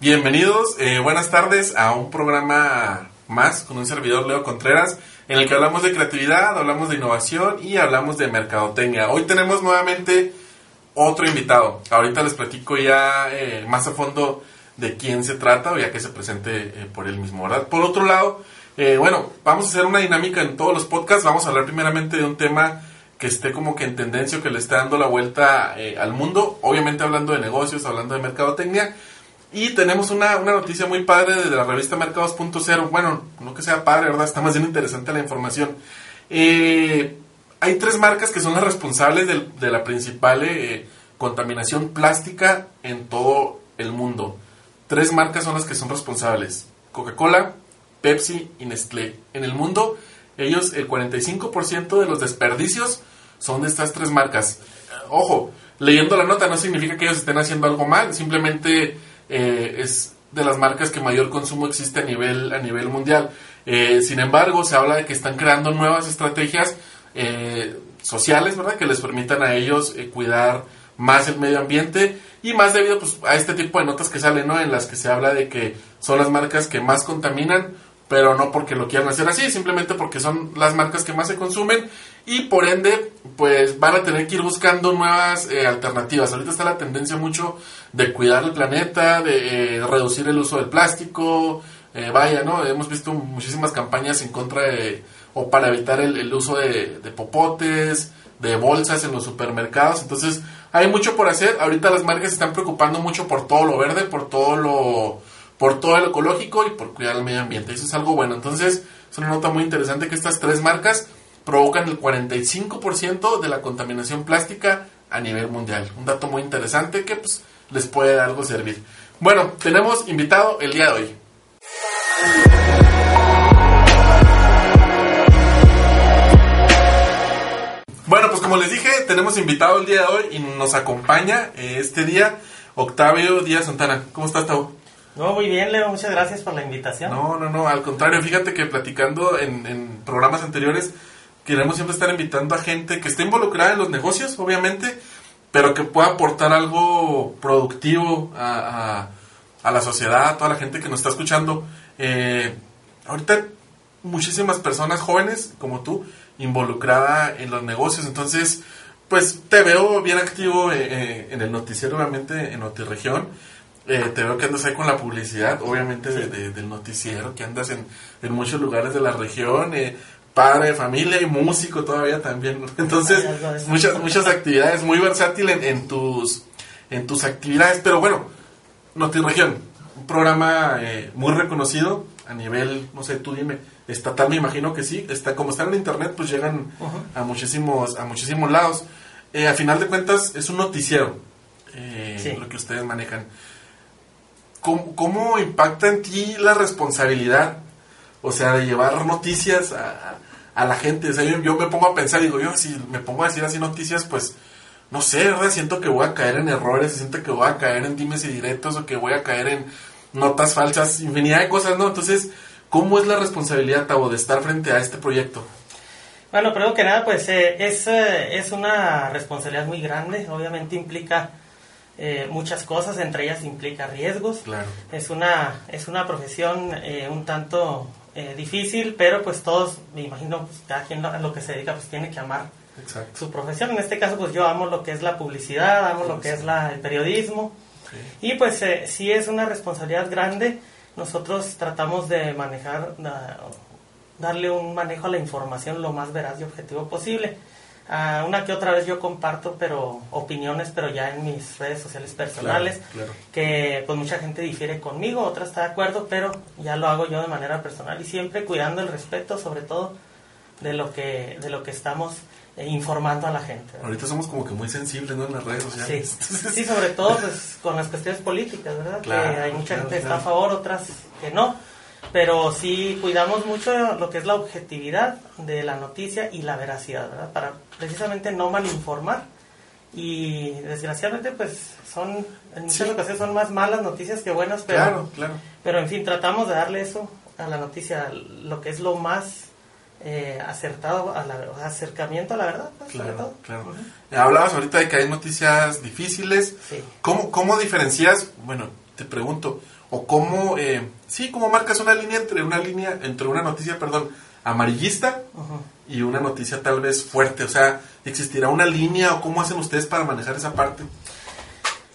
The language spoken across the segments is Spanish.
Bienvenidos, eh, buenas tardes a un programa más con un servidor Leo Contreras en el que hablamos de creatividad, hablamos de innovación y hablamos de mercadotecnia. Hoy tenemos nuevamente otro invitado. Ahorita les platico ya eh, más a fondo de quién se trata o ya que se presente eh, por él mismo, ¿verdad? Por otro lado, bueno, vamos a hacer una dinámica en todos los podcasts. Vamos a hablar primeramente de un tema que esté como que en tendencia que le esté dando la vuelta al mundo. Obviamente hablando de negocios, hablando de mercadotecnia. Y tenemos una, una noticia muy padre de la revista Mercados.0. Bueno, no que sea padre, ¿verdad? Está más bien interesante la información. Eh, hay tres marcas que son las responsables de, la principal eh, contaminación plástica en todo el mundo. Tres marcas son las que son responsables. Coca-Cola, Pepsi y Nestlé. En el mundo, ellos, el 45% de los desperdicios son de estas tres marcas. Ojo, leyendo la nota no significa que ellos estén haciendo algo mal, simplemente eh, es de las marcas que mayor consumo existe a nivel, a nivel mundial. Eh, sin embargo, se habla de que están creando nuevas estrategias eh, sociales, ¿verdad? Que les permitan a ellos cuidar más el medio ambiente y más debido pues, a este tipo de notas que salen, ¿no? En las que se habla de que son las marcas que más contaminan, pero no porque lo quieran hacer así, simplemente porque son las marcas que más se consumen y por ende pues van a tener que ir buscando nuevas alternativas. Ahorita está la tendencia mucho de cuidar el planeta, de eh, reducir el uso del plástico, eh, vaya, ¿no? Hemos visto muchísimas campañas en contra de, o para evitar el, uso de, popotes, de bolsas en los supermercados, entonces hay mucho por hacer, ahorita las marcas se están preocupando mucho por todo lo verde, por todo lo, por todo lo ecológico y por cuidar el medio ambiente, eso es algo bueno, entonces es una nota muy interesante que estas tres marcas provocan el 45% de la contaminación plástica a nivel mundial, un dato muy interesante que pues les puede algo servir. Bueno, tenemos invitado el día de hoy. Bueno, pues como les dije, tenemos invitado el día de hoy y nos acompaña eh, este día Octavio Díaz Santana. ¿Cómo estás, Tavo? No, muy bien, Leo, muchas gracias por la invitación. No, no, no, al contrario, fíjate que platicando en, en programas anteriores, queremos siempre estar invitando a gente que esté involucrada en los negocios, obviamente, pero que pueda aportar algo productivo a, la sociedad, a toda la gente que nos está escuchando. Eh, ahorita muchísimas personas jóvenes como tú involucrada en los negocios, entonces pues te veo bien activo eh, eh, en el noticiero, obviamente en NotiRegión. Eh, te veo que andas ahí con la publicidad, obviamente del noticiero, que andas en, en muchos lugares de la región padre de familia y músico todavía también. Entonces, muchas, muchas actividades, muy versátil en, tus, en tus actividades. Pero bueno, NotiRegión, un programa eh, muy reconocido a nivel, no sé, tú dime, estatal me imagino que sí. Está, como están en internet, pues llegan a, muchísimos, a muchísimos lados. Eh, a final de cuentas, es un noticiero eh, lo que ustedes manejan. ¿Cómo, ¿Cómo impacta en ti la responsabilidad o sea, de llevar noticias a, a la gente. O sea, yo, me pongo a pensar, digo, yo si me pongo a decir así noticias, pues, no sé, ¿verdad? Siento que voy a caer en errores, siento que voy a caer en dimes y directos o que voy a caer en notas falsas, infinidad de cosas, ¿no? Entonces, ¿cómo es la responsabilidad, Tavo, de estar frente a este proyecto? Bueno, primero que nada, pues eh, es, eh, es una responsabilidad muy grande, obviamente implica eh, muchas cosas, entre ellas implica riesgos. Claro. Es una, es una profesión un tanto eh, difícil, pero pues todos, me imagino, pues, cada quien a lo que se dedica pues tiene que amar su profesión. En este caso pues yo amo lo que es la publicidad, amo lo que es la, el periodismo y pues eh, sí es una responsabilidad grande. Nosotros tratamos de manejar, darle un manejo a la información lo más veraz y objetivo posible. Ah, una que otra vez yo comparto pero opiniones pero ya en mis redes sociales personales que pues mucha gente difiere conmigo otra está de acuerdo pero ya lo hago yo de manera personal y siempre cuidando el respeto sobre todo de lo que, de lo que estamos eh, informando a la gente. Ahorita somos como que muy sensibles, ¿no? En las redes sociales. Sí, sobre todo pues, con las cuestiones políticas, ¿verdad? que hay mucha gente que está a favor, otras que no. Pero sí cuidamos mucho lo que es la objetividad de la noticia y la veracidad, ¿verdad? Para precisamente no malinformar. Y desgraciadamente, pues son, en muchas ocasiones son más malas noticias que buenas, pero, claro, claro. pero en fin, tratamos de darle eso a la noticia, lo que es lo más eh, acertado al acercamiento a la verdad. Pues, claro, claro. Hablabas ahorita de que hay noticias difíciles. Sí. ¿Cómo, ¿Cómo diferencias? Bueno, te pregunto, o cómo, eh, sí, cómo marcas una línea entre una línea, entre una noticia, perdón, amarillista y una noticia tal vez fuerte. O sea, ¿existirá una línea o cómo hacen ustedes para manejar esa parte?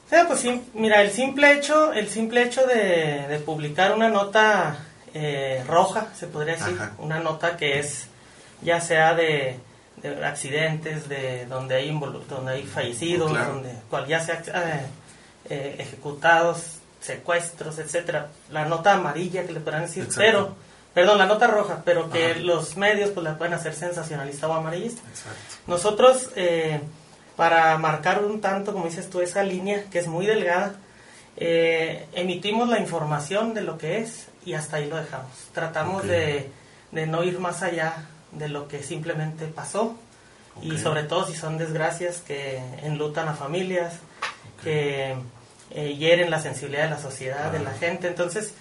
Sí, pues sí, mira, el simple hecho, el simple hecho de, de publicar una nota eh, roja, se podría decir, una nota que es ya sea de, accidentes, de donde hay donde hay fallecidos, donde cual ya sea eh, eh, ejecutados, secuestros, etcétera. La nota amarilla que le puedan decir, pero perdón, la nota roja, pero que los medios pues la pueden hacer sensacionalista o amarillista. Nosotros para marcar un tanto, como dices tú, esa línea que es muy delgada, emitimos la información de lo que es y hasta ahí lo dejamos. Tratamos de, no ir más allá de lo que simplemente pasó. Y sobre todo si son desgracias que enlutan a familias, que eh, hieren la sensibilidad de la sociedad, de la gente. Entonces,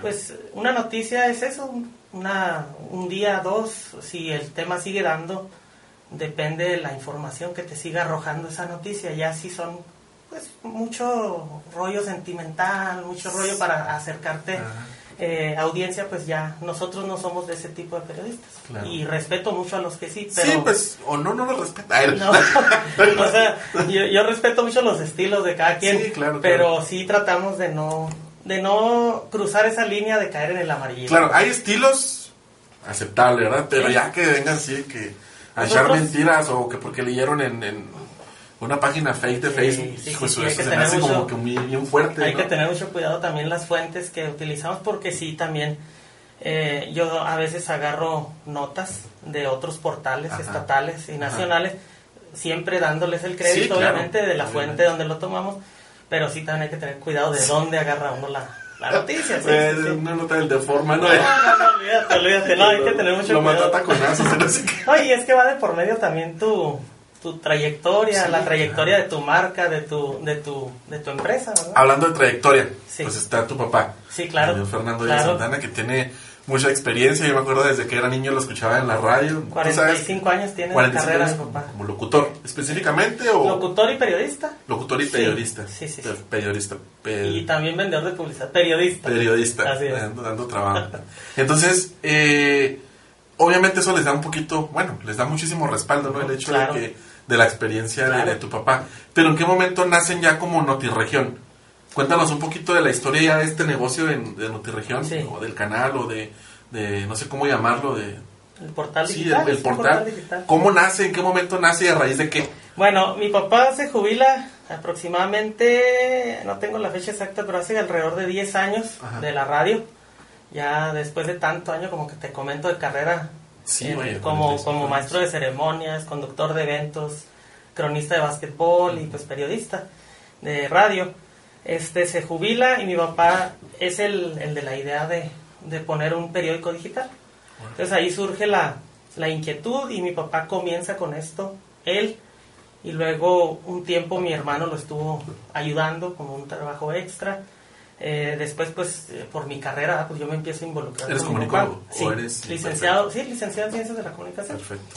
pues una noticia es eso, una, un día, dos, si el tema sigue dando, depende de la información que te siga arrojando esa noticia. Ya si son pues mucho rollo sentimental, mucho rollo para acercarte eh, audiencia, pues ya nosotros no somos de ese tipo de periodistas. Y respeto mucho a los que sí, pero... Sí, pues, o no, no los respeta. o sea, yo, respeto mucho los estilos de cada quien, pero sí tratamos de no, de no cruzar esa línea de caer en el amarillo. Claro, hay estilos aceptables, ¿verdad? Pero ya que vengan así, que a echar mentiras o que porque leyeron en una página fake de Facebook, sí, pues eso se me hace como que muy, bien fuerte. Hay que tener mucho cuidado también las fuentes que utilizamos porque sí, también eh, yo a veces agarro notas de otros portales estatales y nacionales, siempre dándoles el crédito, obviamente, de la fuente donde lo tomamos, pero sí también hay que tener cuidado de dónde agarra uno la, la noticia. Sí, eh, Una nota del de forma, ¿no? No, no, no, olvídate, olvídate, no, hay que tener mucho lo cuidado. Lo mata con no sé qué. Oye, es que va de por medio también tu tu trayectoria, la trayectoria de tu marca, de tu, de tu, de tu empresa. Hablando de trayectoria, pues está tu papá. Sí, claro. Fernando de Santana, que tiene mucha experiencia. Yo me acuerdo desde que era niño lo escuchaba en la radio. 45 años tiene 45 carrera años papá. ¿Como locutor específicamente o...? Locutor y periodista. Locutor y periodista. Sí, sí, sí. Periodista. Y también vendedor de publicidad. Periodista. Periodista. Así es. Dando, trabajo. Entonces, eh, obviamente eso les da un poquito, bueno, les da muchísimo respaldo, ¿no? El hecho de que de la experiencia de, tu papá. Pero ¿en qué momento nacen ya como Notiregión? Cuéntanos un poquito de la historia ya de este negocio de, de Notiregión, o del canal, o de, no sé cómo llamarlo, de... El portal digital. Sí, el, portal. ¿Cómo nace? ¿En qué momento nace y a raíz de qué? Bueno, mi papá se jubila aproximadamente, no tengo la fecha exacta, pero hace alrededor de 10 años de la radio. Ya después de tanto año, como que te comento de carrera, eh, como, como maestro de ceremonias, conductor de eventos, cronista de básquetbol y pues periodista de radio. Este se jubila y mi papá es el, el de la idea de, de, poner un periódico digital. Entonces ahí surge la, la inquietud y mi papá comienza con esto, él, y luego un tiempo mi hermano lo estuvo ayudando como un trabajo extra eh, después, pues, eh, por mi carrera, pues yo me empiezo a involucrar. ¿Eres comunicólogo? Sí, eres licenciado, sí, licenciado en Ciencias de la Comunicación. Perfecto.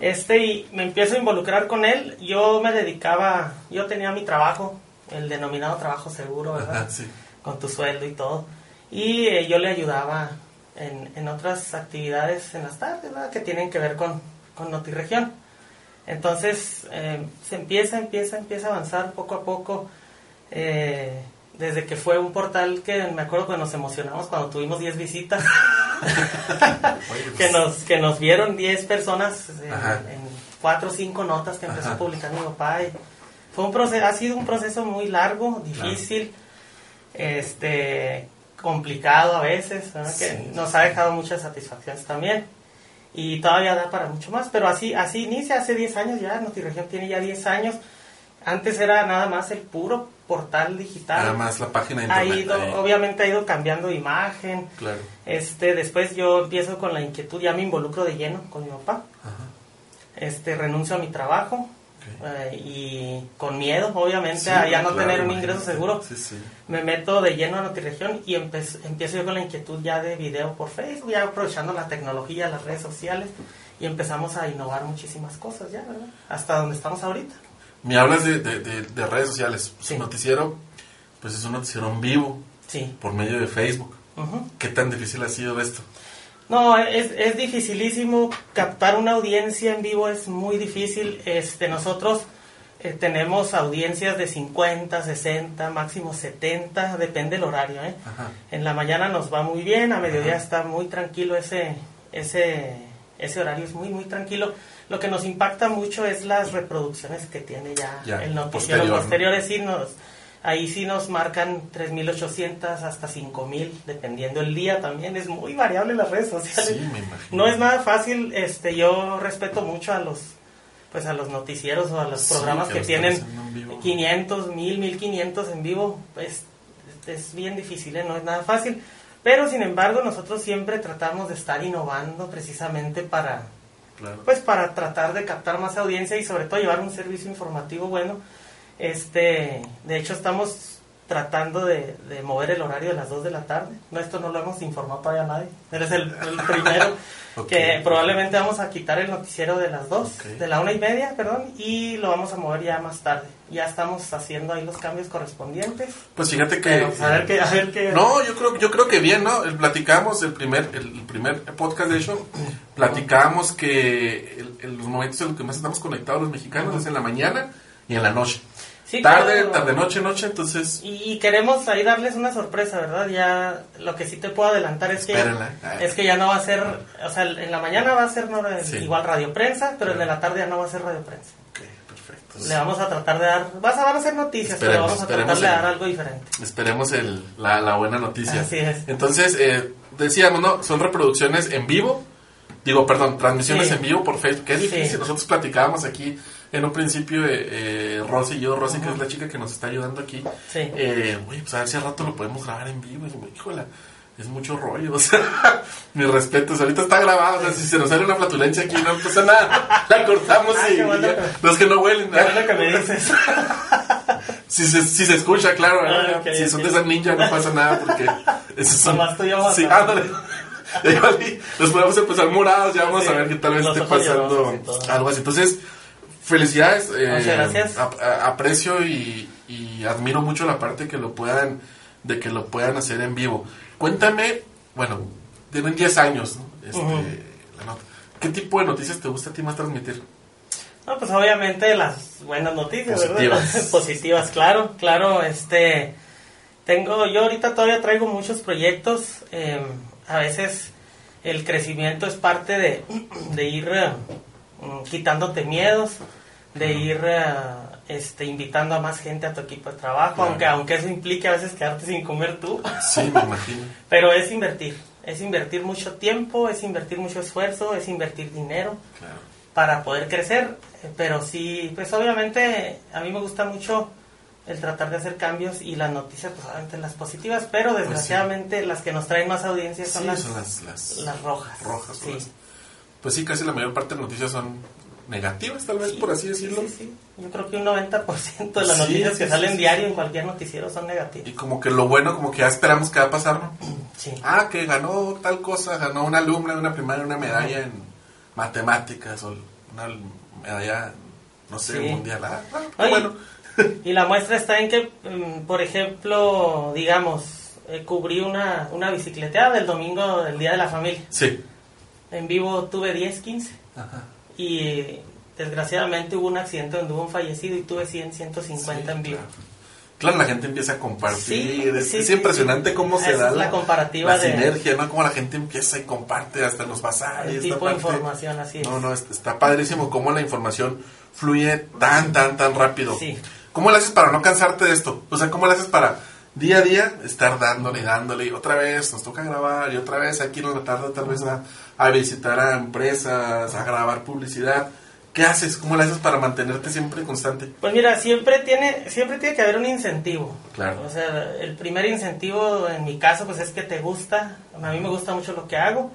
Este, y me empiezo a involucrar con él. Yo me dedicaba, yo tenía mi trabajo, el denominado trabajo seguro, ¿verdad? sí. Con tu sueldo y todo. Y eh, yo le ayudaba en, en, otras actividades en las tardes, ¿verdad? Que tienen que ver con, con Notiregión. Entonces, se empieza, empieza, empieza a avanzar poco a poco. Eh, desde que fue un portal que me acuerdo que nos emocionamos cuando tuvimos 10 visitas. que, pues. nos, que nos vieron 10 personas en, 4 o 5 notas que empezó a publicar mi papá. Y fue un proceso, ha sido un proceso muy largo, difícil, este complicado a veces, que nos ha dejado muchas satisfacciones también. y todavía da para mucho más, pero así así inicia hace 10 años ya, NotiRegión tiene ya 10 años. Antes era nada más el puro portal digital. Nada más la página de internet. Ha ido, obviamente ha ido cambiando de imagen. Claro. Este, después yo empiezo con la inquietud, ya me involucro de lleno con mi papá. Este, renuncio a mi trabajo. Eh, y con miedo, obviamente, a ya no tener un ingreso seguro, me meto de lleno a NotiRegión y empiezo yo con la inquietud ya de video por Facebook, ya aprovechando la tecnología, las redes sociales, y empezamos a innovar muchísimas cosas ya, ¿verdad? Hasta donde estamos ahorita. Me hablas de, de, redes sociales. Su noticiero, pues es un noticiero en vivo. Sí. Por medio de Facebook. ¿Qué tan difícil ha sido esto? No, es, es dificilísimo. Captar una audiencia en vivo es muy difícil. Este, nosotros eh, tenemos audiencias de 50, 60, máximo 70, depende del horario. ¿eh? En la mañana nos va muy bien, a mediodía está muy tranquilo ese, ese, ese horario, es muy, muy tranquilo lo que nos impacta mucho es las reproducciones que tiene ya, el noticiero. Los posteriores sí nos, ahí sí nos marcan 3.800 hasta 5.000, dependiendo el día también. Es muy variable las redes sociales. No es nada fácil. Este, yo respeto mucho a los pues a los noticieros o a los programas que, tienen 500, 1000, 1500 en vivo. Pues es bien difícil, ¿eh? no es nada fácil. Pero sin embargo, nosotros siempre tratamos de estar innovando precisamente para pues para tratar de captar más audiencia y sobre todo llevar un servicio informativo bueno. Este, de hecho estamos tratando de, mover el horario de las 2 de la tarde. No, esto no lo hemos informado todavía a nadie. Eres el, primero que probablemente vamos a quitar el noticiero de las 2, de la una y media, perdón, y lo vamos a mover ya más tarde. Ya estamos haciendo ahí los cambios correspondientes. Pues fíjate que... a ver qué... A ver qué no, yo creo, yo creo que bien, ¿no? Platicamos el primer, el, primer podcast, de hecho, platicamos que en los momentos en los que más estamos conectados los mexicanos es en la mañana y en la noche tarde, tarde, noche, noche, entonces... Y, queremos ahí darles una sorpresa, ¿verdad? Ya lo que sí te puedo adelantar es que es que ya no va a ser, o sea, en la mañana va a ser igual radio prensa, pero en la tarde ya no va a ser radio prensa. Ok, perfecto. Le vamos a tratar de dar, vas a, van a ser noticias, pero vamos a tratar de dar algo diferente. Esperemos el, la, la buena noticia. Así es. Entonces, eh, decíamos, ¿no? Son reproducciones en vivo, digo, perdón, transmisiones en vivo por Facebook, qué difícil. Nosotros platicábamos aquí en un principio eh, eh, Rosy y yo, Rosy que es la chica que nos está ayudando aquí, sí. eh, pues a ver si al rato lo podemos grabar en vivo. Y, híjole, es mucho rollo, o sea, mis respetos, ahorita está grabado, o sea, si se nos sale una flatulencia aquí no pasa nada, la cortamos y, los que no huelen. Qué que me dices. si, se, si se escucha, claro, ah, si son de esa ninja no pasa nada porque esos son... Nomás tú sí, ándale. Nos podemos empezar morados, ya vamos a ver que tal vez esté pasando algo así. Entonces, felicidades. Eh, gracias. aprecio y, admiro mucho la parte que lo puedan, de que lo puedan hacer en vivo. Cuéntame, bueno, tienen 10 años, este, ¿Qué tipo de noticias te gusta a ti más transmitir? No, pues obviamente las buenas noticias, Positivas. ¿verdad? Positivas, claro, claro, este, tengo, yo ahorita todavía traigo muchos proyectos, em, a veces el crecimiento es parte de, de ir Mm, quitándote miedos, de ir eh, este, invitando a más gente a tu equipo de trabajo, aunque, aunque eso implique a veces quedarte sin comer tú. Sí, me imagino. Pero es invertir, es invertir mucho tiempo, es invertir mucho esfuerzo, es invertir dinero para poder crecer. Pero sí, pues obviamente a mí me gusta mucho el tratar de hacer cambios y las noticias, pues obviamente las positivas, pero pues desgraciadamente las que nos traen más audiencia son, las, las, rojas. Rojas, sí pues sí, casi la mayor parte de las noticias son negativas, tal vez, por así decirlo. Sí, sí, Yo creo que un 90% de las noticias que salen diario en cualquier noticiero son negativas. Y como que lo bueno, como que ya esperamos que va a pasar, ¿no? Sí. Ah, que ganó tal cosa, ganó una alumna de una primaria una medalla en matemáticas o una medalla, no sé, mundial. Ah, bueno. y la muestra está en que, mm, por ejemplo, digamos, eh, cubrí una, una bicicleteada del domingo del Día de la Familia. Sí en vivo tuve 10, 15. Y desgraciadamente hubo un accidente donde hubo un fallecido y tuve 100, 150 en vivo. Claro. la gente empieza a compartir. es, impresionante cómo se da la, comparativa la sinergia, ¿no? Cómo la gente empieza y comparte hasta los bazares. El tipo de información, así es. No, no, está padrísimo cómo la información fluye tan, tan, tan rápido. ¿Cómo le haces para no cansarte de esto? O sea, ¿cómo le haces para día a día estar dándole, dándole, y otra vez nos toca grabar, y otra vez aquí nos tarda tal vez a, a visitar a empresas, a grabar publicidad. ¿Qué haces? ¿Cómo lo haces para mantenerte siempre constante? Pues mira, siempre tiene, siempre tiene que haber un incentivo. Claro. O sea, el primer incentivo en mi caso pues es que te gusta. A mí me gusta mucho lo que hago.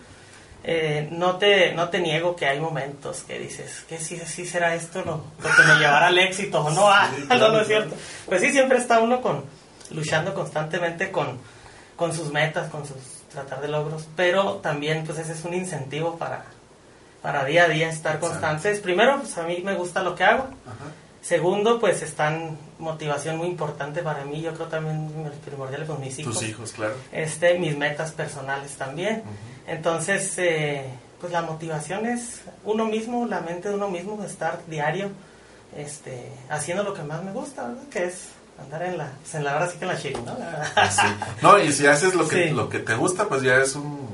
Eh, no te no te niego que hay momentos que dices que sí, sí será esto lo, lo que me llevará al éxito o no, ah, no, no es cierto. Pues sí, siempre está uno con luchando constantemente con, con sus metas, con sus tratar de logros, pero también pues ese es un incentivo para, para día a día estar constantes. Primero, pues a mí me gusta lo que hago. Segundo, pues están motivación muy importante para mí, yo creo también primordial con mis hijos. Tus hijos, claro. Este, mis metas personales también. Entonces, eh, pues la motivación es uno mismo, la mente de uno mismo, estar diario este, haciendo lo que más me gusta, ¿verdad? Que es andar en la, pues en la hora sí que en la chile, ¿no? No, y si haces lo que, lo que te gusta, pues ya es un,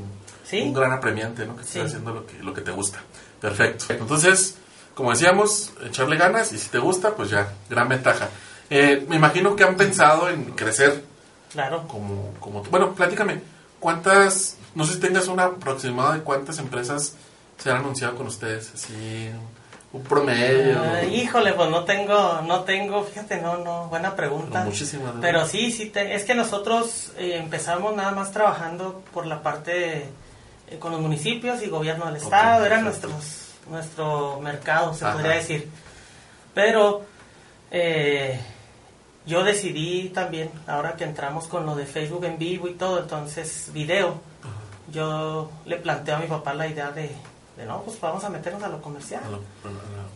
un gran apremiante, ¿no? Que estés haciendo lo que, lo que te gusta. Perfecto. Entonces, como decíamos, echarle ganas y si te gusta, pues ya, gran ventaja. Eh, me imagino que han pensado en crecer. Claro. Como, como, bueno, platícame, ¿cuántas, no sé si tengas una aproximada de cuántas empresas se han anunciado con ustedes? Así, un promedio. híjole, pues no tengo, no tengo, fíjate, no, no, buena pregunta. muchísimas. Pero sí, sí, es que nosotros eh, empezamos nada más trabajando por la parte eh, con los municipios y gobierno del estado, era nuestros, nuestro mercado, se podría decir. Pero eh, yo decidí también, ahora que entramos con lo de Facebook en vivo y todo, entonces video, yo le planteo a mi papá la idea de de no, pues vamos a meternos a lo comercial.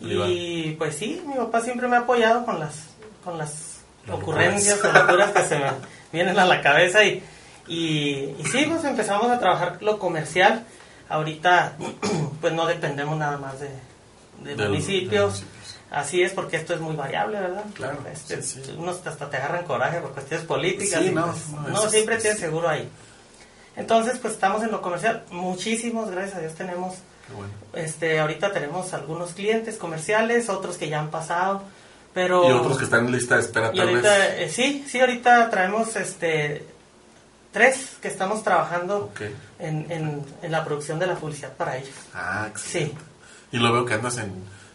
y pues sí, mi papá siempre me ha apoyado con las, con las ocurrencias o locuras que se me vienen a la cabeza y, y, sí, pues empezamos a trabajar lo comercial. Ahorita pues no dependemos nada más de, de, municipios. Así es, porque esto es muy variable, ¿verdad? Claro. Este, unos hasta te agarran coraje por cuestiones políticas. no, pues, no, siempre tienes seguro ahí. Entonces, pues estamos en lo comercial. Muchísimos, gracias a Dios, tenemos este, ahorita tenemos algunos clientes comerciales, otros que ya han pasado, pero... Y otros que están en lista de espera eh, sí, sí, ahorita traemos este tres que estamos trabajando en, en, la producción de la publicidad para ellos. Ah, Sí. Y lo veo que andas en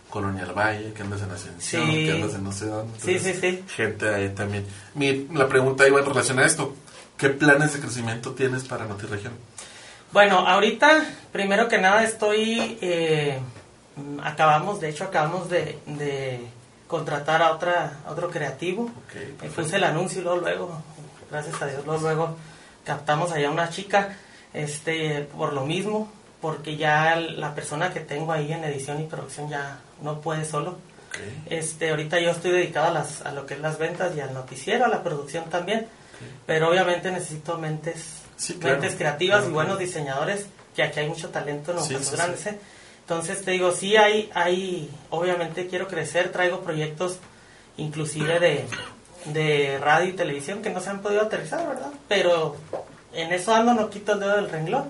Colonial Valle, que andas en Ascensión, que andas en no sé dónde. sí, sí, sí. Gente ahí también. Mi, la pregunta iba en relación a esto. ¿Qué planes de crecimiento tienes para NotiRegión? Bueno, ahorita, primero que nada, estoy. Eh, acabamos, de hecho, acabamos de, contratar a, otra, otro creativo. Okay, puse el anuncio y luego, luego, gracias a Dios, luego, luego captamos allá una chica este por lo mismo, porque ya la persona que tengo ahí en edición y producción ya no puede solo. Este, ahorita yo estoy dedicado a, las, a lo que es las ventas y al noticiero, a la producción también, pero obviamente necesito mentes mentes creativas y buenos diseñadores, que aquí hay mucho talento en los grandes. ¿eh? Entonces te digo, sí hay, hay, obviamente quiero crecer, traigo proyectos inclusive de, de radio y televisión que no se han podido aterrizar, ¿verdad? Pero en eso ando, no quito el dedo del renglón.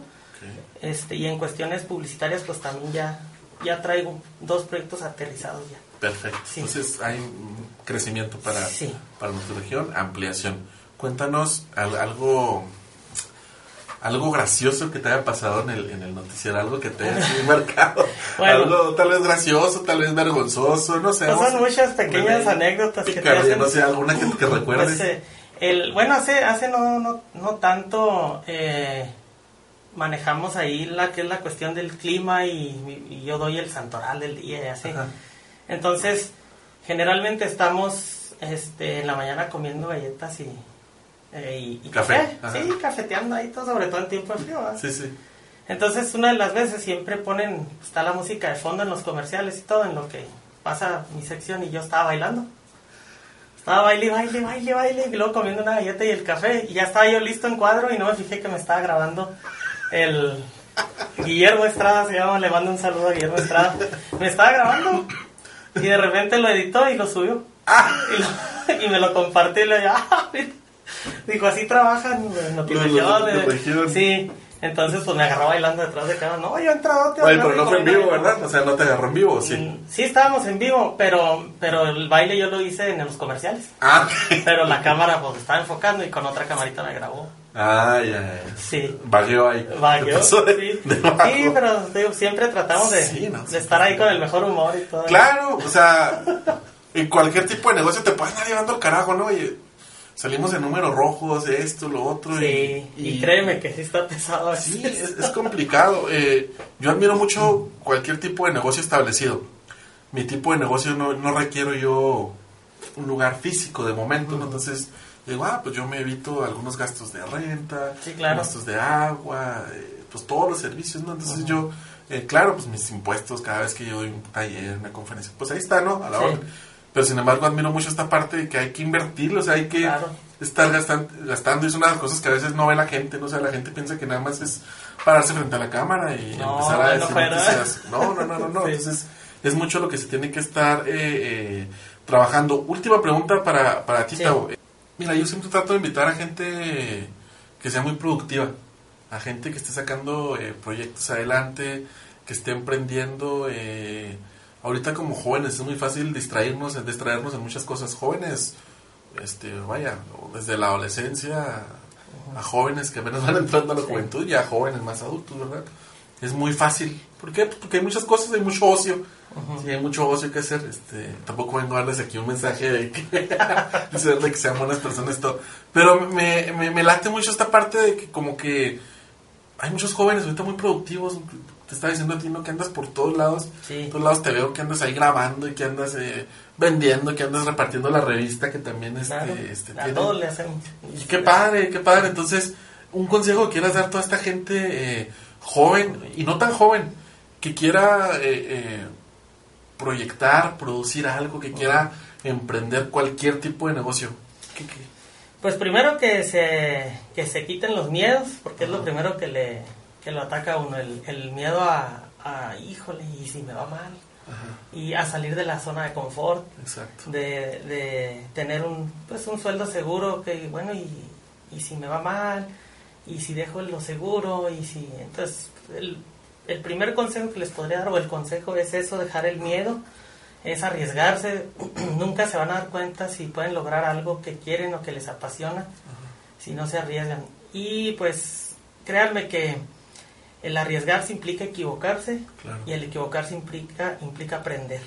Este, y en cuestiones publicitarias, pues también ya, ya traigo dos proyectos aterrizados ya. Perfecto. Entonces hay un crecimiento para, para nuestra región, ampliación. Cuéntanos algo algo gracioso que te haya pasado en el, en el noticiero, algo que te haya marcado. algo tal vez gracioso, tal vez vergonzoso, no sé. Son muchas pequeñas anécdotas que te hacen. No sé, alguna que, que recuerdes. Pues, eh, el, bueno, hace, hace no, no, no tanto eh, manejamos ahí la que es la cuestión del clima y, yo doy el santoral del día y así. Entonces, generalmente estamos este, en la mañana comiendo galletas y eh, y, café. Sí, cafeteando ahí todo, sobre todo en tiempo de frío. Sí, sí. Entonces, una de las veces siempre ponen, está la música de fondo en los comerciales y todo, en lo que pasa mi sección y yo estaba bailando. Estaba baile, baile, baile, baile, y luego comiendo una galleta y el café, y ya estaba yo listo en cuadro y no me fijé que me estaba grabando el Guillermo Estrada, se llama, le mando un saludo a Guillermo Estrada. Me estaba grabando y de repente lo editó y lo subió. Ah. Y, me lo compartió y le dije, ah, Dijo, así trabajan en la región. Sí, Entonces, pues me agarró bailando detrás de cada no, yo he entrado. Oye, pero no fue en vivo, ¿verdad? O sea, no te agarró en vivo, sí. Mm, sí, estábamos en vivo, pero, pero el baile yo lo hice en los comerciales. Ah, Pero la cámara, pues estaba enfocando y con otra camarita me grabó. Ah, ya, ya. Sí. Vagueó ahí. Vagueó, sí. sí, pero siempre tratamos de, de estar ahí con el mejor humor y todo. Claro, o sea, en cualquier tipo de negocio te pueden estar llevando el carajo, ¿no? Y salimos en números rojos, esto, lo otro. Sí, y, créeme que sí está pesado. Sí, es, complicado. Eh, yo admiro mucho cualquier tipo de negocio establecido. Mi tipo de negocio no, no requiero yo un lugar físico de momento, ¿no? Entonces digo, ah, pues yo me evito algunos gastos de renta, gastos de agua, eh, pues todos los servicios, ¿no? Entonces yo, eh, claro, pues mis impuestos cada vez que yo doy un taller, una conferencia, pues ahí está, ¿no? A la hora. Pero sin embargo admiro mucho esta parte de que hay que invertirlo, o sea, hay que estar gastando, gastando, es una de las cosas que a veces no ve la gente, ¿no? O sea, la gente piensa que nada más es pararse frente a la cámara y empezar a decir noticias. No, no, no, no, no. Entonces es mucho lo que se tiene que estar eh, trabajando. Última pregunta para, para ti, Mira, yo siempre trato de invitar a gente que sea muy productiva, a gente que esté sacando eh, proyectos adelante, que esté emprendiendo. Eh, ahorita como jóvenes es muy fácil distraernos, distraernos en muchas cosas. Jóvenes, este, vaya, desde la adolescencia a jóvenes que apenas van entrando a la juventud y a jóvenes más adultos, ¿verdad? Es muy fácil. ¿Por qué? Porque hay muchas cosas, hay mucho ocio Sí, hay mucho ocio que hacer. Este, tampoco vengo a darles aquí un mensaje de que, de que sean buenas personas. Todo. Pero me, me, late mucho esta parte de que como que hay muchos jóvenes ahorita muy productivos. Te estaba diciendo a ti, ¿no? Que andas por todos lados. Sí. todos lados te veo que andas ahí grabando y que andas eh, vendiendo, que andas repartiendo la revista que también este, este a todos le hacemos. Y qué padre, qué padre. Entonces, un consejo que quieras dar a toda esta gente eh, joven y no tan joven que quiera... Eh, eh proyectar, producir algo, que quiera emprender cualquier tipo de negocio? Pues primero que se, que se quiten los miedos, porque es lo primero que, le, que lo ataca a uno, el, el miedo a, a, híjole, y si me va mal, y a salir de la zona de confort, De, de tener un, pues un sueldo seguro, que bueno, y, y si me va mal, y si dejo lo seguro, y si, entonces, el, el primer consejo que les podría dar, o el consejo es eso, dejar el miedo, es arriesgarse, nunca se van a dar cuenta si pueden lograr algo que quieren o que les apasiona, si no se arriesgan. Y pues créanme que el arriesgarse implica equivocarse y el equivocarse implica, implica aprender.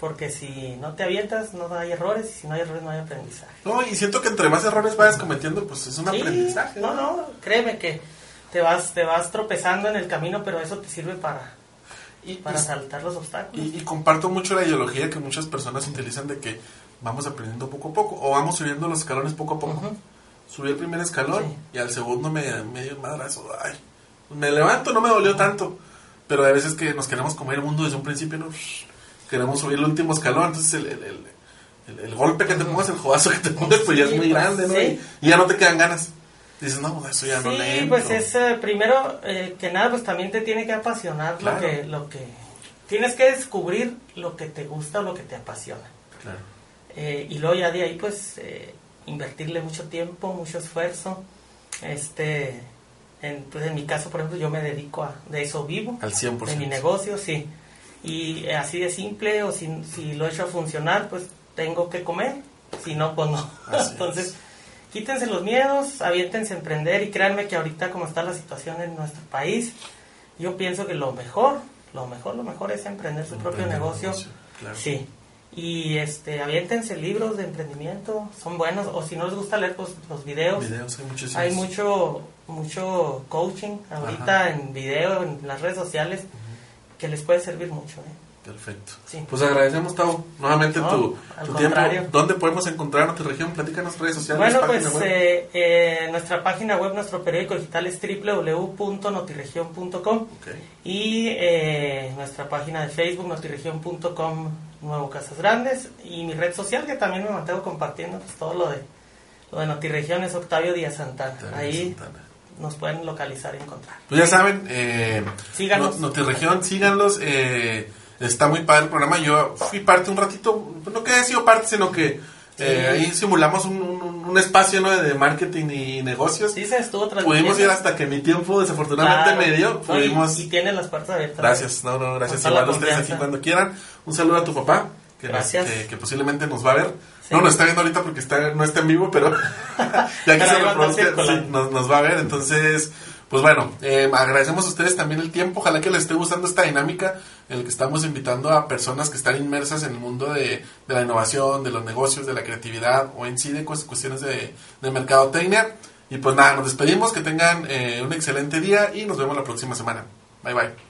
Porque si no te avientas, no hay errores, y si no hay errores, no hay aprendizaje. No, y siento que entre más errores vayas cometiendo, pues es un aprendizaje. No, no, créeme que te vas, te vas tropezando en el camino, pero eso te sirve para, y, para saltar los obstáculos. Y, comparto mucho la ideología que muchas personas utilizan de que vamos aprendiendo poco a poco o vamos subiendo los escalones poco a poco. Subí el primer escalón y al segundo me, me dio un madrazo. Ay, me levanto, no me dolió tanto. Pero hay veces que nos queremos comer el mundo desde un principio, ¿no? queremos subir el último escalón, entonces el, el, el, golpe que te pongas, el jodazo que te pongas, pues ya es muy grande, ¿no? y ya no te quedan ganas dices, no, pues eso ya no Sí, pues es eh, primero eh, que nada, pues también te tiene que apasionar lo que lo que tienes que descubrir lo que te gusta o lo que te apasiona. Claro. Eh, y luego ya de ahí pues invertirle mucho tiempo, mucho esfuerzo. Este en, pues en mi caso, por ejemplo, yo me dedico a de eso vivo. Al 100%. De mi negocio, sí. Y así de simple o si, si lo he hecho a funcionar, pues tengo que comer. Si no, pues no. Entonces, quítense los miedos, aviéntense a emprender y créanme que ahorita como está la situación en nuestro país, yo pienso que lo mejor, lo mejor, lo mejor es emprender su propio negocio. Sí. Y este, aviéntense libros de emprendimiento, son buenos, o si no les gusta leer pues, los videos. hay, mucho, mucho coaching ahorita en video, en las redes sociales, que les puede servir mucho. ¿eh? Perfecto. Pues agradecemos, Tavo, nuevamente tu, tiempo. ¿Dónde podemos encontrar región? Platícanos redes sociales. Bueno, pues eh, eh, nuestra página web, nuestro periódico digital es www.notiregion.com y eh, nuestra página de Facebook, notiregion.com, Nuevo Casas Grandes y mi red social que también me mantengo compartiendo pues, todo lo de lo de Notiregión es Octavio Díaz Santana. Ahí nos pueden localizar y encontrar. Pues ya saben, eh, síganos. Notiregión, síganlos. Eh, Está muy padre el programa. Yo fui parte un ratito, no que haya sido parte, sino que eh, ahí simulamos un, un, espacio ¿no? de marketing y negocios. Sí, se estuvo Pudimos ir hasta que mi tiempo desafortunadamente me dio. Pudimos... y, tienen las puertas abiertas. Gracias, no, no, gracias. Igual ustedes aquí cuando quieran. Un saludo a tu papá, que, que, posiblemente nos va a ver. No, nos está viendo ahorita porque está, no está en vivo, pero ya que se reproduce, nos, nos va a ver. Entonces, pues bueno, eh, agradecemos a ustedes también el tiempo. Ojalá que les esté gustando esta dinámica en la que estamos invitando a personas que están inmersas en el mundo de, la innovación, de los negocios, de la creatividad o en sí de cuestiones de, de mercadotecnia. Y pues nada, nos despedimos, que tengan eh, un excelente día y nos vemos la próxima semana. Bye bye.